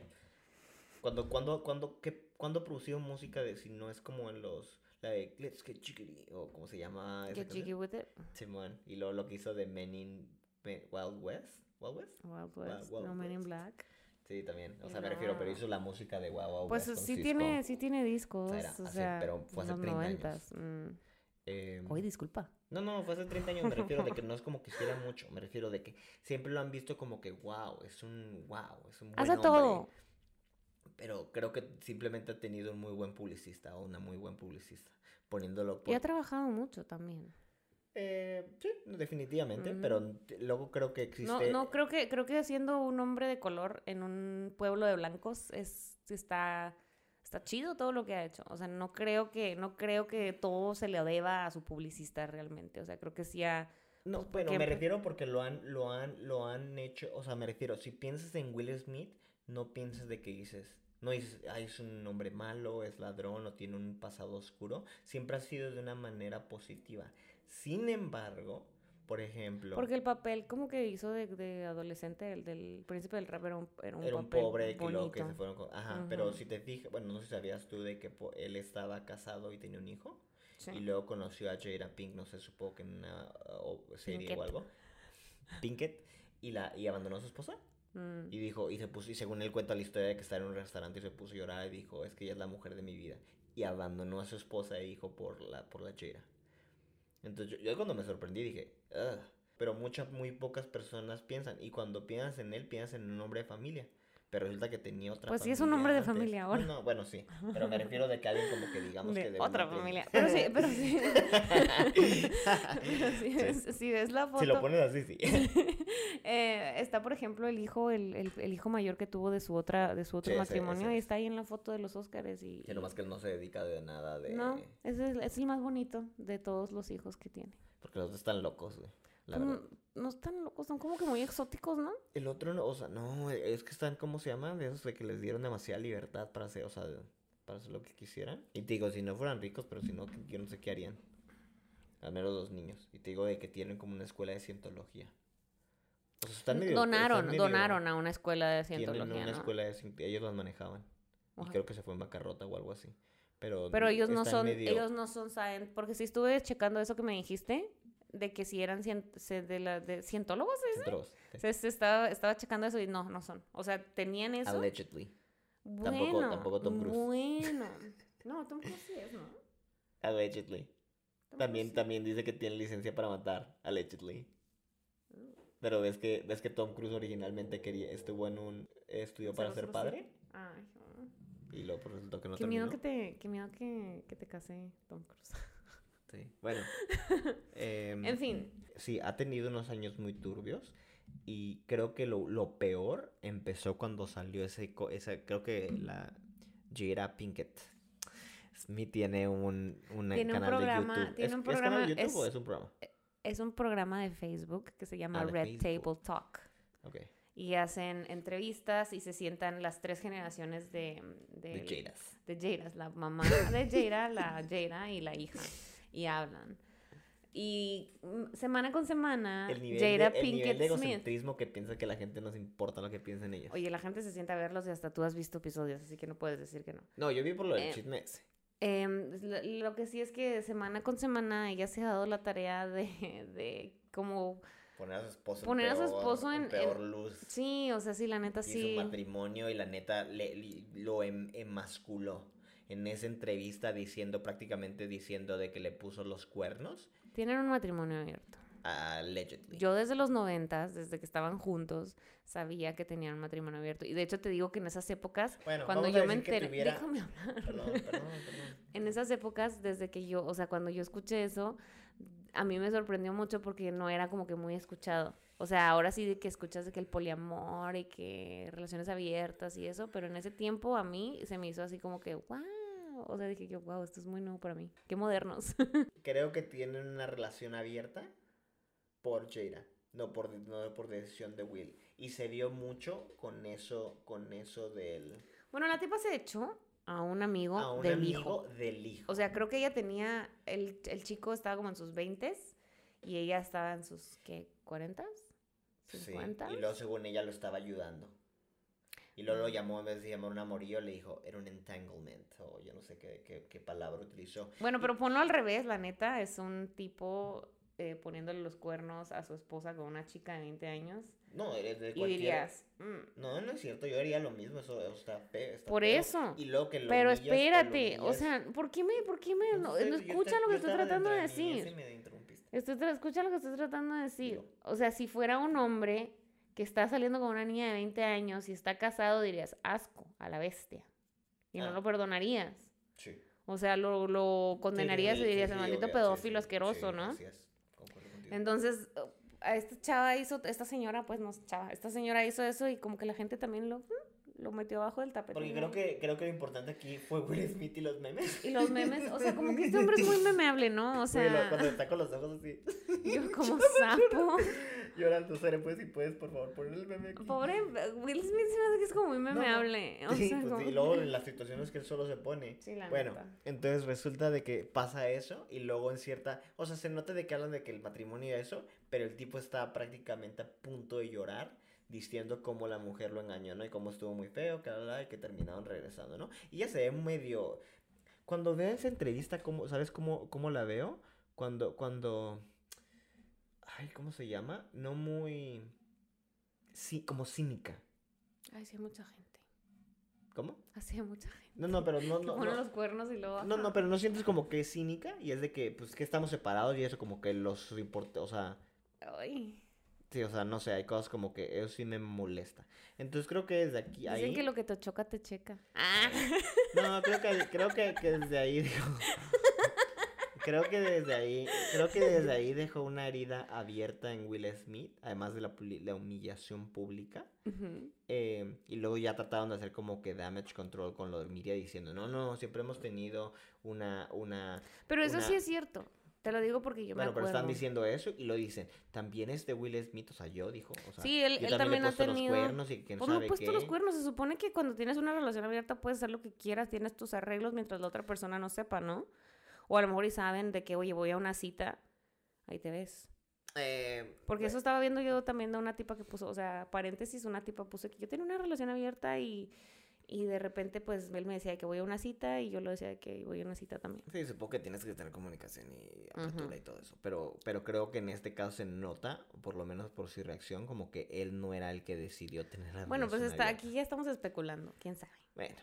Cuando, cuando, cuando, ¿qué, cuando producido música de si no es como en los... La de Let's Get Chickadee, o como se llama esa Get jiggy with it. Simón, y luego lo que hizo de Men in Men- Wild West. ¿Wild West? Wild West, Wild no Men in. Black. Sí, también. O sea, me refiero, pero hizo la música de Wow Wow Pues West sí tiene, sí tiene discos, era o hace- sea, pero fue hace los 30 años. noventas. mm. Eh, Oye, disculpa. no, no, fue hace 30 años. Me refiero de que no es como que hiciera mucho. Me refiero de que siempre lo han visto como que wow, es un wow, es un buen Hace hombre. todo. Pero creo que simplemente ha tenido un muy buen publicista o una muy buen publicista. Poniéndolo Y ha trabajado mucho también. Eh, sí, definitivamente. Ujú. Pero luego creo que existe... No, no, creo que, creo que siendo un hombre de color en un pueblo de blancos es, está, está chido todo lo que ha hecho. O sea, no creo que, no creo que todo se le deba a su publicista realmente. O sea, creo que sí ha... No, Pues, me refiero porque lo han, lo han, lo han hecho, o sea, me refiero, si piensas en Will Smith, no pienses de que dices, no dices, ay, es un hombre malo, es ladrón o tiene un pasado oscuro, siempre ha sido de una manera positiva. Sin embargo, por ejemplo, Porque el papel como que hizo de, de adolescente, el del príncipe del rap, era un, era un era un papel pobre que luego que se fueron con... Ajá, pero si te fijas, bueno, no sé si sabías tú de que él estaba casado y tenía un hijo. Sí. Y luego conoció a Jada Pink, no sé, supongo que en una uh, serie Pinkett. o algo. Pinkett. Y, la, y abandonó a su esposa. Mm. Y dijo, y se puso, y según él cuenta la historia de que estaba en un restaurante y se puso a llorar y dijo, es que ella es la mujer de mi vida. Y abandonó a su esposa e hijo por la, por la Jada. Entonces yo, yo cuando me sorprendí dije, "Ugh". Pero muchas, muy pocas personas piensan. Y cuando piensas en él, piensas en un hombre de familia. Pero resulta que tenía otra Pues sí, es un hombre de antes. familia ahora. No, no, bueno, sí. Pero me refiero de que alguien como que digamos De que... de otra familia. Pero sí, pero sí. Pero sí, ves- si ves la foto. Si lo pones así, sí. eh, está, por ejemplo, el hijo, el, el, el hijo mayor que tuvo de su otra, de su otro Sí, matrimonio, ese y es. está ahí en la foto de los Óscares y. Que nomás que él no se dedica de nada de... No, es, es el más bonito de todos los hijos que tiene. Porque los otros están locos, güey. La verdad. no están locos, son como que muy exóticos, ¿no? El otro, no, o sea, no, es que están, ¿cómo se llama? De esos de que les dieron demasiada libertad para hacer, o sea, para hacer lo que quisieran. Y te digo, si no fueran ricos, pero si no, yo no sé qué harían. Al menos dos niños. Y te digo de que tienen como una escuela de cientología. O sea, están medio... donaron, están medio- donaron a una escuela de Tienen cientología, una ¿no? escuela de ellos las manejaban. Y creo que se fue en bancarrota o algo así. Pero, Pero ellos no son, medio- ellos no son science, porque si estuve checando eso que me dijiste, de que si eran cien- de, la, de cientólogos. Se, se estaba, estaba checando eso y no, no son. O sea, tenían eso. Allegedly. Bueno, Tampoco- tampoco Tom Cruise. Bueno. No, Tom Cruise sí es, ¿no? Allegedly. Tom También, también dice que tiene licencia para matar, allegedly. Mm. Pero ves que, ves que Tom Cruise originalmente quería, estuvo en un estudio para ser 007. padre Ay, oh. y luego pues, resultó que no qué terminó. miedo que te, qué miedo que, que te case Tom Cruise. Sí. Bueno, em, en fin, sí, ha tenido unos años muy turbios y creo que lo, lo peor empezó cuando salió ese, co- esa, creo que la Jada Pinkett Smith tiene un, una Tiene un canal programa- de YouTube. tiene ¿Es, un es canal programa- de YouTube o es- un programa? es un programa de Facebook que se llama Ah, de Red Facebook. Table Talk. Y hacen entrevistas y se sientan las tres generaciones de... de de Jadas, la mamá de Jada, la Jada y la hija, y hablan. Y mm, semana con semana, El nivel, Jada de, el nivel de Smith. egocentrismo que piensa que la gente nos importa lo que piensan ellos. Oye, la gente se sienta a verlos y hasta tú has visto episodios, así que no puedes decir que no. No, yo vi por lo del Eh, chisme ese. Em, lo, lo que sí es que semana con semana ella se ha dado la tarea de, de como... Poner a su esposo, en poner a su peor- esposo en- peor en- luz. Sí, o sea, sí, la neta y su sí. matrimonio y la neta le- li- lo em- emasculó en esa entrevista diciendo prácticamente diciendo de que le puso los cuernos Tienen un matrimonio abierto. allegedly. Yo desde los noventas, desde que estaban juntos, sabía que tenían un matrimonio abierto. Y de hecho te digo que en esas épocas, Bueno, cuando yo me enteré... tuviera- Déjame hablar. Perdón, perdón, perdón. En esas épocas, desde que yo, o sea, cuando yo escuché eso, a mí me sorprendió mucho porque no era como que muy escuchado. O sea, ahora sí de que escuchas de que el poliamor y que relaciones abiertas y eso, pero en ese tiempo a mí se me hizo así como que, O sea, dije yo, wow, esto es muy nuevo para mí. Qué modernos. Creo que tienen una relación abierta por Jada, no por, no por decisión de Will. Y se vio mucho con eso, con eso del... bueno, la tipa se echó a un amigo A un del amigo hijo. del hijo. O sea, creo que ella tenía, el, el chico estaba como en sus 20 y ella estaba en sus, ¿qué? ¿40? Sí, ¿50? y luego según ella lo estaba ayudando. Y luego lo llamó, en vez de llamar un amorío, le dijo, era un entanglement, o yo no sé qué, qué, qué palabra utilizó. Bueno, pero ponlo al revés, la neta, es un tipo eh, poniéndole los cuernos a su esposa con una chica de 20 años. No, eres de Y cualquier... dirías, "Mm, No, no es cierto, yo haría lo mismo, eso, eso está feo. está Por eso. Y luego que lo pero espérate, o sea, ¿por qué me, por qué me, no, sé, no yo escucha lo que estoy tratando de decir? y me. Estoy escucha lo que estoy tratando de decir. O sea, si fuera un hombre que está saliendo con una niña de 20 años y está casado, dirías, asco, a la bestia. Y Ah. no lo perdonarías. Sí. O sea, lo, lo condenarías sí, y dirías, sí, el maldito pedófilo asqueroso, ¿no? así es. Entonces, a esta chava hizo, esta señora, pues no chava, esta señora hizo eso y como que la gente también lo, mm, lo metió abajo del tapete. Porque creo que, creo que lo importante aquí fue Will Smith y los memes. Y los memes, o sea, como que este hombre es muy memeable, ¿no? O lo- sea, cuando está con los ojos así, yo como sapo. llorando, Sara, pues si puedes, por favor, poner el meme aquí. Pobre Will Smith se me hace que es como muy memeable. O Sí, sea, pues, como- y luego en las situaciones que él solo se pone. Sí, la bueno, entonces resulta de que pasa eso y luego en cierta, o sea, se nota de que hablan de que el matrimonio y eso, pero el tipo está prácticamente a punto de llorar diciendo cómo la mujer lo engañó, ¿no? Y cómo estuvo muy feo, que, y que terminaron regresando, ¿no? Y ella se ve medio... Cuando veo esa entrevista, ¿cómo, ¿sabes cómo, cómo la veo? Cuando, cuando... Ay, ¿cómo se llama? No muy... Sí, como cínica. Ay, sí, hay mucha gente. ¿Cómo? Así hay mucha gente. No, no, pero no, no, ponen no. los cuernos y luego. No, no, pero no sientes como que es cínica y es de que, pues, que estamos separados y eso como que los importa, o sea, Ay. Sí, o sea, no sé, hay cosas como que eso sí me molesta. Entonces creo que desde aquí, Dicen ahí, que lo que te choca te checa. Ah. no, creo que, creo que, que desde ahí, digo, creo que desde ahí, creo que desde ahí dejó una herida abierta en Will Smith, además de la, la humillación pública. Eh, y luego ya trataron de hacer como que damage control con lo de Miria diciendo, no, no, siempre hemos tenido una, una, Pero eso Una- sí es cierto. Te lo digo porque yo Bueno, me pero acuerdo. están diciendo eso y lo dicen. También es de Will Smith, o sea, yo dijo. O sea, Sí, él- yo él también he ha tenido- los cuernos y quién Pues no sabe puesto qué. los cuernos. Se supone que cuando tienes una relación abierta puedes hacer lo que quieras, tienes tus arreglos mientras la otra persona no sepa, ¿no? O a lo mejor y saben de que, oye, voy a una cita, ahí te ves. Eh, Porque bu- eso estaba viendo yo también de una tipa que puso, o sea, paréntesis, una tipa puso que yo tenía una relación abierta y, y de repente pues él me decía que voy a una cita y yo lo decía que voy a una cita también. Sí, supongo que tienes que tener comunicación y apertura y todo eso. Pero, pero creo que en este caso se nota, por lo menos por su reacción, como que él no era el que decidió tener la Bueno, pues está, aquí ya estamos especulando, quién sabe. Bueno,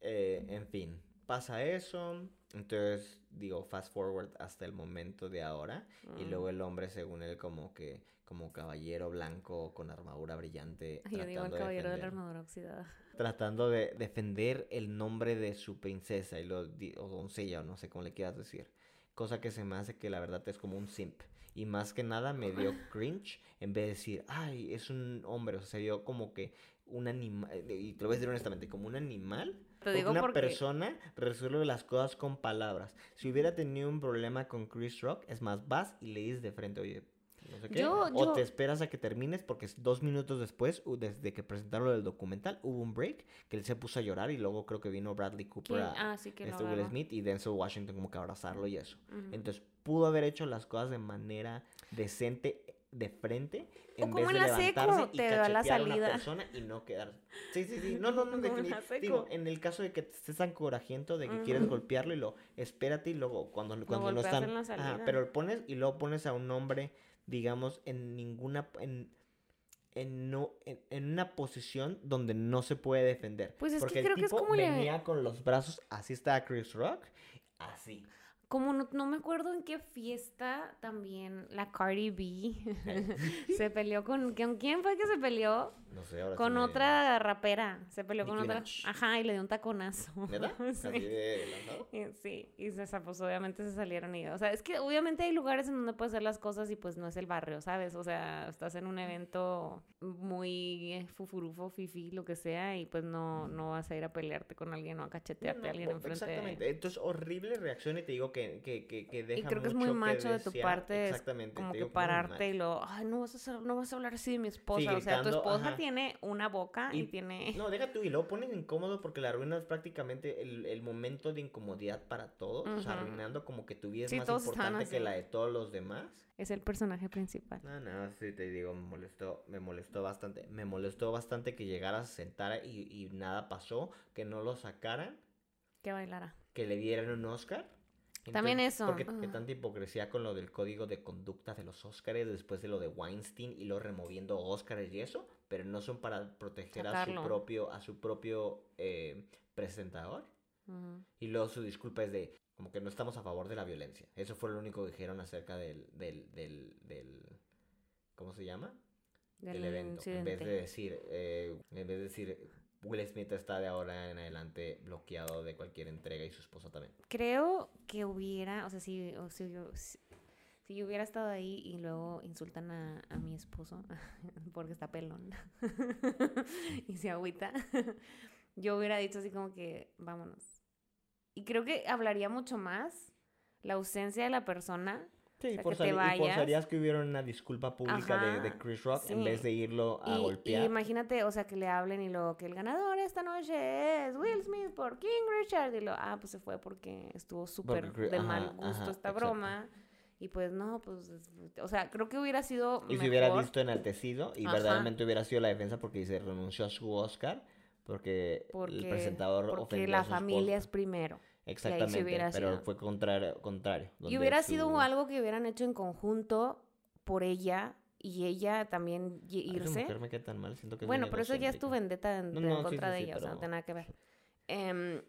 eh, en fin, pasa eso. Entonces, digo, fast forward hasta el momento de ahora. Y Mm. luego el hombre, según él, como que, como caballero blanco con armadura brillante. Yo digo el tratando de caballero de la defender- armadura oxidada. tratando de defender el nombre de su princesa y lo, o doncella o no sé cómo le quieras decir. Cosa que se me hace que la verdad es como un simp. Y más que nada me dio cringe en vez de decir, ay, es un hombre. O sea, se dio como que un animal, y te lo voy a decir honestamente, como un animal. Te porque digo una porque- persona resuelve las cosas con palabras. Si hubiera tenido un problema con Chris Rock, es más, vas y le dices de frente, oye, no sé qué. Yo- o yo- te esperas a que termines porque dos minutos después, desde que presentaron del documental, hubo un break que él se puso a llorar y luego creo que vino Bradley Cooper a Ah, sí que lo este Will. Smith y Denzel Washington como que abrazarlo y eso. Entonces pudo haber hecho las cosas de manera decente de frente O en como vez de la seco, levantarse y te da la cachetear a una salida. persona y no quedar. Sí, sí, sí. No, no, no, digo, en el caso de que estés tan corajiento de que quieres golpearlo y lo espérate y luego cuando, cuando no están en la Ajá, salida. pero lo pones y luego pones a un hombre digamos en ninguna en en, no, en, en una posición donde no se puede defender. Pues es que Porque creo el que es tipo como le- venía con los brazos, así está Chris Rock, así. como no, no me acuerdo en qué fiesta también la Cardi B se peleó con... ¿Con quién fue que se peleó? No sé, ahora sí Con me- otra rapera. Se peleó con Nicki otra. Minaj. Ajá, y le dio un taconazo. ¿Neta? Sí. Así de lanzado. Y- Sí, y se, pues obviamente se salieron y, o sea, es que obviamente hay lugares en donde puedes hacer las cosas y pues no es el barrio, ¿sabes? O sea, estás en un evento muy eh, fufurufo, fifi, lo que sea, y pues no, no vas a ir a pelearte con alguien o a cachetearte No, a alguien no, enfrente. de- Exactamente. Entonces, horrible reacción y te digo que, que, que, que deja Y creo que es muy macho de tu parte, Exactamente. como que pararte y lo, ay, no vas a, hacer- no vas a hablar así de mi esposa. o sea, tu esposa ajá. Tiene una boca y, Y- tiene... No, deja tú y luego ponen incómodo porque la arruinas prácticamente el, el momento de incomodidad para todos, o sea, arruinando como que tu vida es Sí, más importante que la de todos los demás. Es el personaje principal. No, no, sí te digo, me molestó, me molestó bastante. Me molestó bastante que llegara, se sentara y, y nada pasó, que no lo sacaran, Que bailará. que le dieran un Oscar. También eso, Porque qué ah. tanta hipocresía con lo del código de conducta de los Oscars después de lo de Weinstein y lo removiendo Oscars y eso, pero no son para proteger a su propio, a su propio eh, presentador. Y luego su disculpa es de como que no estamos a favor de la violencia. Eso fue lo único que dijeron acerca del, del, del, del ¿cómo se llama? Del Del evento. En vez de decir, eh, en vez de decir, Will Smith está de ahora en adelante bloqueado de cualquier entrega y su esposa también. Creo que hubiera, o sea, si, o si, si, si yo hubiera estado ahí y luego insultan a, a mi esposo porque está pelón y se agüita, yo hubiera dicho así como que vámonos. Y creo que hablaría mucho más la ausencia de la persona. Sí, sea, que te y vayas. forzarías que hubiera una disculpa pública de, de Chris Rock en sí. vez de irlo a Y, y golpear. imagínate, o sea, que le hablen y luego que el ganador esta noche es Will Smith por King Richard. Y lo, ah, pues se fue porque estuvo súper de mal gusto ajá, esta exacto. broma. Y pues no, pues, es- o sea, creo que hubiera sido Y se hubiera mejor. visto enaltecido y Ajá. verdaderamente hubiera sido la defensa porque se renunció a su Oscar porque, porque, el presentador porque ofendió la a su familia es primero. Exactamente, pero sido. fue contrario. contrario Y hubiera sido algo que hubieran hecho en conjunto por ella y ella también Ay, irse. mujer me queda tan mal, siento que Bueno, pero eso ya es tu vendetta en, No, no, en sí, contra sí, de sí, ella, o sea, no tiene nada que ver. Em,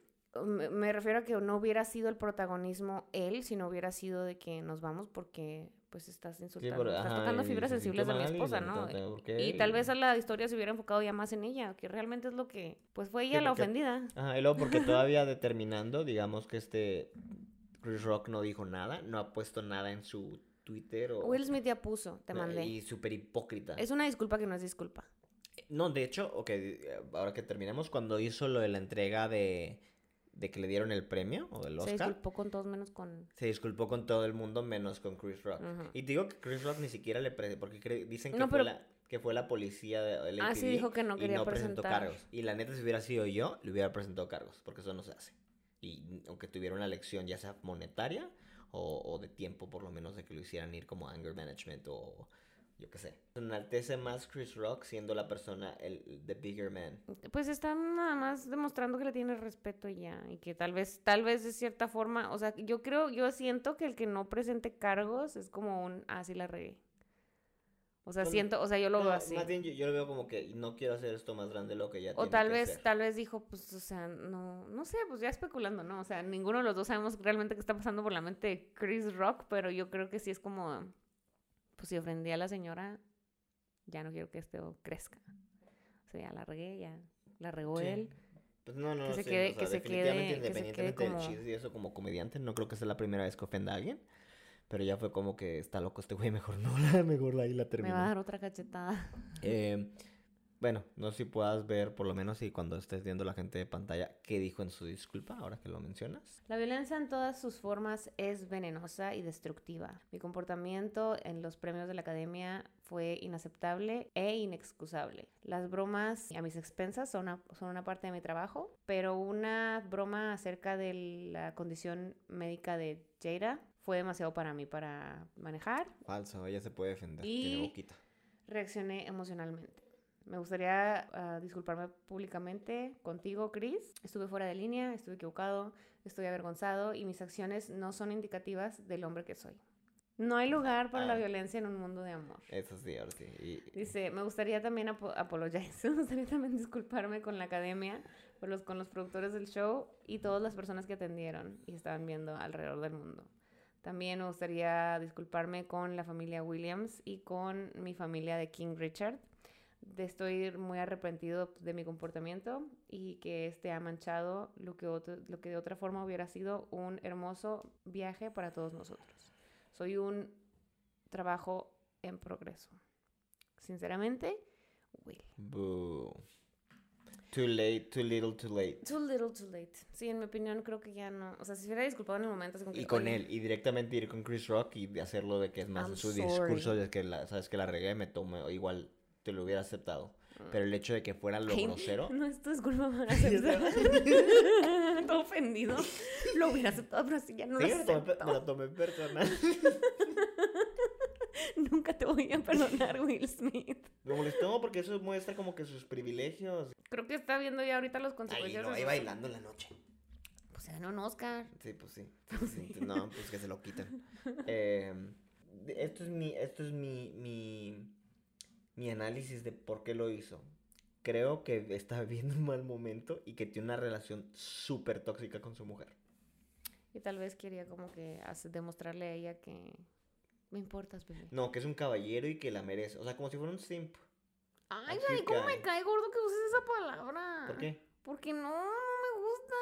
me, me refiero a que no hubiera sido el protagonismo él, sino hubiera sido de que nos vamos porque pues estás insultando, pero- estás ajá, tocando fibras sensibles de mi esposa, ¿no? Y tal vez a la historia se hubiera enfocado ya más en ella, que realmente es lo que, pues fue ella Sí, la porque- ofendida. Ajá, y luego porque todavía determinando, digamos que este Chris Rock no dijo nada, no ha puesto nada en su Twitter o... Will Smith ya puso, te no, mandé. Y súper hipócrita. Es una disculpa que no es disculpa. No, de hecho, ok, eh, ahora que terminamos, cuando hizo lo de la entrega de, de que le dieron el premio o el Se Oscar, disculpó con todos menos con... se disculpó con todo el mundo menos con Chris Rock. Y te digo que Chris Rock ni siquiera le pre- porque dicen que, No, fue la, que fue la policía de Ah, sí, dijo que no y quería no presentó presentar. cargos. Y la neta, si hubiera sido yo, le hubiera presentado cargos, porque eso no se hace. Y aunque tuviera una lección, ya sea monetaria o, o de tiempo, por lo menos, de que lo hicieran ir como anger management o yo qué sé. Enaltece más Chris Rock siendo la persona, el the bigger man. Pues están nada más demostrando que le tiene respeto y ya, y que tal vez, tal vez de cierta forma, o sea, yo creo, yo siento que el que no presente cargos es como un, ah, sí la regué. O sea, siento, o sea, yo lo No, veo así. Más bien yo, yo lo veo como que no quiero hacer esto más grande de lo que ya O tiene tal que vez, ser. tal vez dijo, pues, o sea, no, no sé, pues ya especulando, ¿no? O sea, ninguno de los dos sabemos realmente qué está pasando por la mente de Chris Rock, pero yo creo que sí es como, pues si ofendí a la señora, ya no quiero que esto crezca. O sea, ya la regué, ya la regó Sí. él. Pues no, no, que se sí, quede- o sea, que se definitivamente, quede- que se quede independientemente como- del chiste y eso como comediante, no creo que sea la primera vez que ofenda a alguien. Pero ya fue como que está loco este güey, mejor no, la- mejor ahí la Me termino. va a dar otra cachetada. Eh, bueno, no sé si puedas ver, por lo menos, y cuando estés viendo la gente de pantalla, qué dijo en su disculpa, ahora que lo mencionas. La violencia en todas sus formas es venenosa y destructiva. Mi comportamiento en los premios de la academia fue inaceptable e inexcusable. Las bromas a mis expensas son una, son una parte de mi trabajo, pero una broma acerca de la condición médica de Jada fue demasiado para mí para manejar. Falso, ella se puede defender, Y- tiene boquita. Reaccioné emocionalmente. Me gustaría ah, disculparme públicamente contigo, Chris. Estuve fuera de línea, estuve equivocado, estoy avergonzado y mis acciones no son indicativas del hombre que soy. No hay lugar para la Ah. violencia en un mundo de amor. Eso sí, ahora sí. y- Dice, me gustaría también apo- apologize, me gustaría también disculparme con la academia por los, con los productores del show y todas las personas que atendieron y estaban viendo alrededor del mundo. También me gustaría disculparme con la familia Williams y con mi familia de King Richard. De estoy muy arrepentido de mi comportamiento y que este ha manchado lo que, otro- lo que de otra forma hubiera sido un hermoso viaje para todos nosotros. Soy un trabajo en progreso. Sinceramente, Will. Boo. Too late, too little, too late. Too little, too late. Sí, en mi opinión creo que ya no. O sea, si se hubiera disculpado en el momento, así como que, Y con "Oye, él, y directamente ir con Chris Rock y hacerlo de que es más I'm su sorry. discurso de que la, sabes que la regué, me tomé, igual te lo hubiera aceptado. Pero el hecho de que fuera lo Ay, grosero, No es tu disculpa para aceptar. Todo ofendido. Lo hubiera aceptado, pero si ya no sí, lo lo acepto. me lo tomé personal. Nunca te voy a perdonar, Will Smith. Me molestó porque eso muestra como que sus privilegios. Creo que está viendo ya ahorita los Ahí, consecuencias. lo, de ahí bailando en la noche. Pues se ganó un Oscar. Sí, pues sí. sí, No, pues que se lo quiten. Eh, esto es mi, esto es mi, mi, mi análisis de por qué lo hizo. Creo que está viviendo un mal momento y que tiene una relación súper tóxica con su mujer. Y tal vez quería como que demostrarle a ella que me importas, bebé. No, que es un caballero y que la merece. O sea, como si fuera un simp. Ay, Dani, ¿cómo me cae gordo que uses esa palabra? ¿Por qué? Porque no, no me gusta.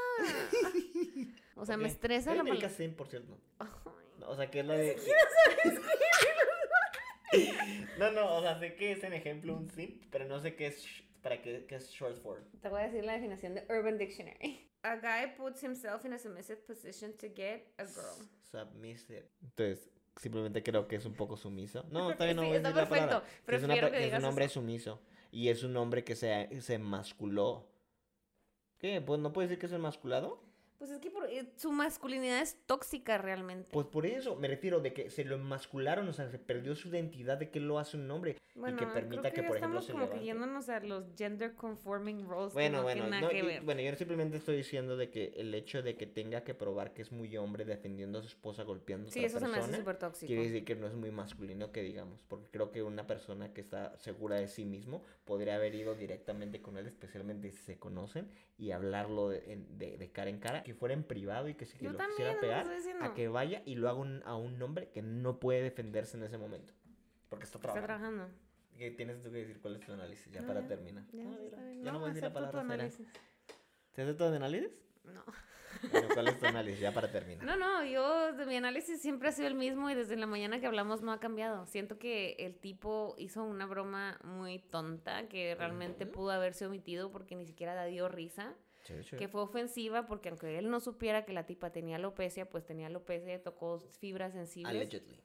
o sea, ¿Por me estresa la palabra. simp, por cierto. No, o sea, que es la de... No, no, o sea, sé que es en ejemplo un simp, pero no sé qué es, sh- para qué, qué es short for. Te voy a decir la definición de Urban Dictionary. A guy puts himself in a submissive position to get a girl. Submissive. Entonces, simplemente creo que es un poco sumiso. No, está bien, no Sí, voy a decir la palabra. es, una que es un hombre eso. sumiso. Y es un hombre que se, se masculó. ¿Qué? Pues no puede decir que es emasculado. Pues es que por- eh, su masculinidad es tóxica realmente. Pues por eso me refiero de que se lo emascularon, o sea, se perdió su identidad de que lo hace un hombre. bueno, y que permita creo que, por ejemplo, se como que levante. yéndonos a los gender conforming roles Bueno, que bueno, nada no, que y- ver. bueno, yo simplemente estoy diciendo de que el hecho de que tenga que probar que es muy hombre defendiendo a su esposa golpeando a sí, otra eso se me hace súper tóxico. quiere decir que no es muy masculino que digamos, porque creo que una persona que está segura de sí mismo podría haber ido directamente con él, especialmente si se conocen, y hablarlo de, de- de cara en cara, que fuera en privado y que si que Yo lo también, quisiera pegar, a que vaya y lo haga un- a un hombre que no puede defenderse en ese momento, porque está Está trabajando. trabajando. ¿Qué tienes tú que decir cuál es tu análisis ya No, para ya, terminar? Ya, No. Ya no, voy a decir la palabra. ¿Te haces tu análisis? No. Bueno, ¿cuál es tu análisis ya para terminar? No, no, yo, de mi análisis siempre ha sido el mismo y desde la mañana que hablamos no ha cambiado. Siento que el tipo hizo una broma muy tonta que realmente Ujú. pudo haberse omitido porque ni siquiera da dio risa. Sí, sí. Que fue ofensiva porque aunque él no supiera que la tipa tenía alopecia, pues tenía alopecia y tocó fibras sensibles. Allegedly.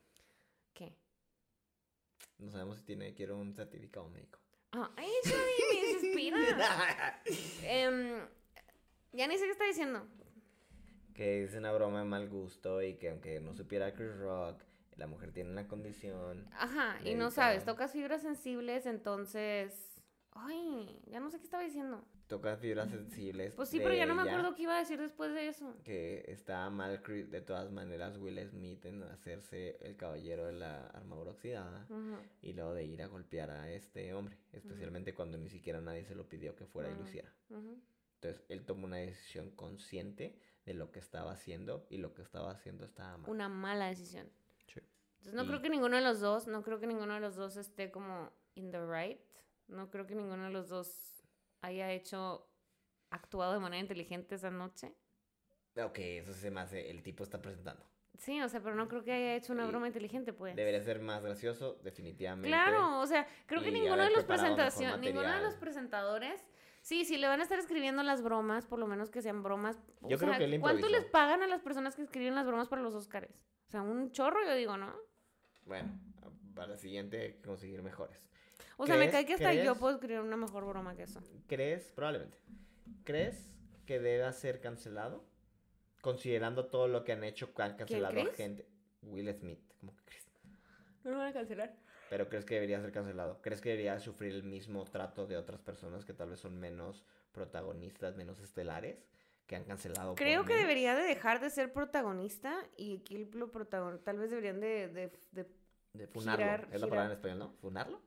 ¿Qué? No sabemos si tiene, quiero un certificado médico. Ah, ¡Ay, Chavi, me desespera! Em, ya ni sé qué está diciendo. que es una broma de mal gusto y que aunque no supiera Chris Rock, la mujer tiene una condición. Ajá, y no sabes, tocas fibras sensibles, entonces... Ay, ya no sé qué estaba diciendo. Toca fibras sensibles. Pues sí, pero ya no me ella, acuerdo qué iba a decir después de eso. Que está mal, Chris- de todas maneras, Will Smith en hacerse el caballero de la armadura oxidada. Y luego de ir a golpear a este hombre, especialmente cuando ni siquiera nadie se lo pidió que fuera y lo hiciera. Entonces, él tomó una decisión consciente de lo que estaba haciendo y lo que estaba haciendo estaba mal. Una mala decisión. Sí. Entonces no Y- creo que ninguno de los dos, no creo que ninguno de los dos esté como in the right. No creo que ninguno de los dos haya hecho, actuado de manera inteligente esa noche. Ok, eso se me hace, el tipo está presentando. Sí, o sea, pero no creo que haya hecho una broma inteligente, pues. Debería ser más gracioso, definitivamente. Claro, o sea, creo que y ninguno de los presentación, ninguno de los presentadores, sí, sí le van a estar escribiendo las bromas, por lo menos que sean bromas. o Yo creo que ¿Cuánto les pagan a las personas que escriben las bromas para los Oscars? O sea, un chorro, yo digo, ¿no? Bueno, para la siguiente conseguir mejores. O sea, me ¿Crees- cae que hasta yo crees? puedo escribir una mejor broma que eso. ¿Crees, probablemente, crees que deba ser cancelado? Considerando todo lo que han hecho, que han cancelado a gente. Will Smith, como que Chris. No lo van a cancelar. Pero crees que debería ser cancelado. ¿Crees que debería sufrir el mismo trato de otras personas que tal vez son menos protagonistas, menos estelares, que han cancelado? Creo que debería de dejar de ser protagonista y aquí lo protagon- tal vez deberían de, de- de- De funarlo. girar- ¿Es la palabra en español, no? ¿Funarlo?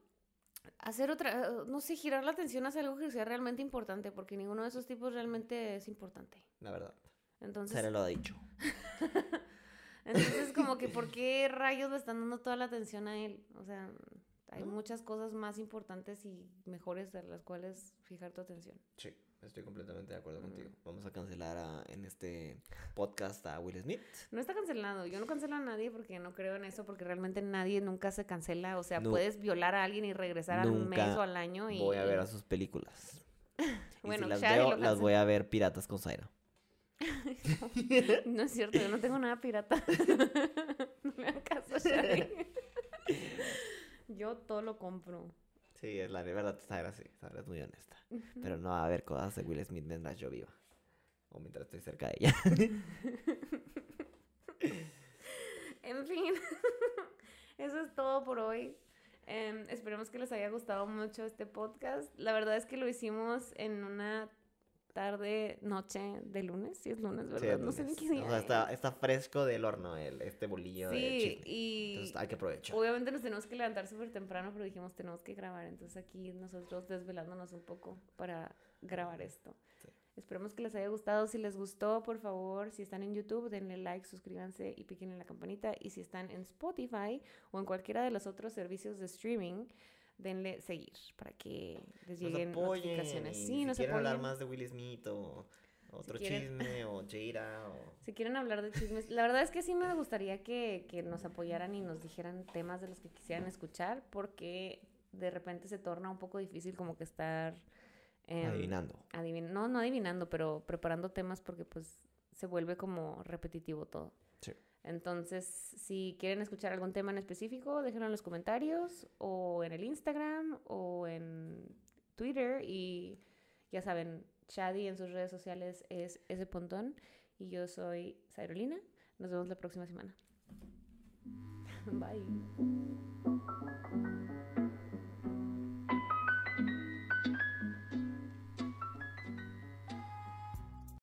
hacer otra, no sé, girar la atención hacia algo que sea realmente importante, porque ninguno de esos tipos realmente es importante. La verdad. Entonces, Sara lo ha dicho. entonces como que, ¿por qué rayos le están dando toda la atención a él? O sea, hay muchas cosas más importantes y mejores de las cuales fijar tu atención. Sí, estoy completamente de acuerdo contigo. Vamos a cancelar a- en este podcast a Will Smith. No está cancelado. Yo no cancelo a nadie porque no creo en eso, porque realmente nadie nunca se cancela. O sea, puedes violar a alguien y regresar al mes o al año. Y, Voy a ver a sus películas. Y Bueno, si las veo, las voy a ver piratas con Zaira. No es cierto, yo no tengo nada pirata. no me hagan caso. Yo todo lo compro. Sí, es la verdad, Zaira sí. Zaira es muy honesta. Pero no va a haber cosas de Will Smith mientras yo viva. O mientras estoy cerca de ella. En fin, eso es todo por hoy. Em, esperemos que les haya gustado mucho este podcast. La verdad es que lo hicimos en una tarde, noche de lunes. Si es lunes, Sí, ¿verdad? no sé ni qué día. O sea, es. está, está fresco del horno el, este bolillo de Sí, chisme. y Entonces hay que aprovechar. obviamente nos tenemos que levantar súper temprano, pero dijimos tenemos que grabar. Entonces aquí nosotros desvelándonos un poco para grabar esto. Sí. Esperemos que les haya gustado. Si les gustó, por favor, si están en YouTube, denle like, suscríbanse y piquen en la campanita. Y si están en Spotify o en cualquiera de los otros servicios de streaming, denle seguir para que les Nos lleguen apoyen. notificaciones. Sí, si nos quieren hablar más de Will Smith o otro quieren- chisme o Jada o... Si quieren hablar de chismes, la verdad es que sí me gustaría que, que nos apoyaran y nos dijeran temas de los que quisieran escuchar, porque de repente se torna un poco difícil como que estar... em, Adivinando. adivin- no, no adivinando, pero preparando temas porque pues se vuelve como repetitivo todo. Sí. Entonces, si quieren escuchar algún tema en específico, déjenlo en los comentarios o en el Instagram o en Twitter y ya saben, Shadi en sus redes sociales es ese pontón y yo soy Sairolina. Nos vemos la próxima semana. Bye.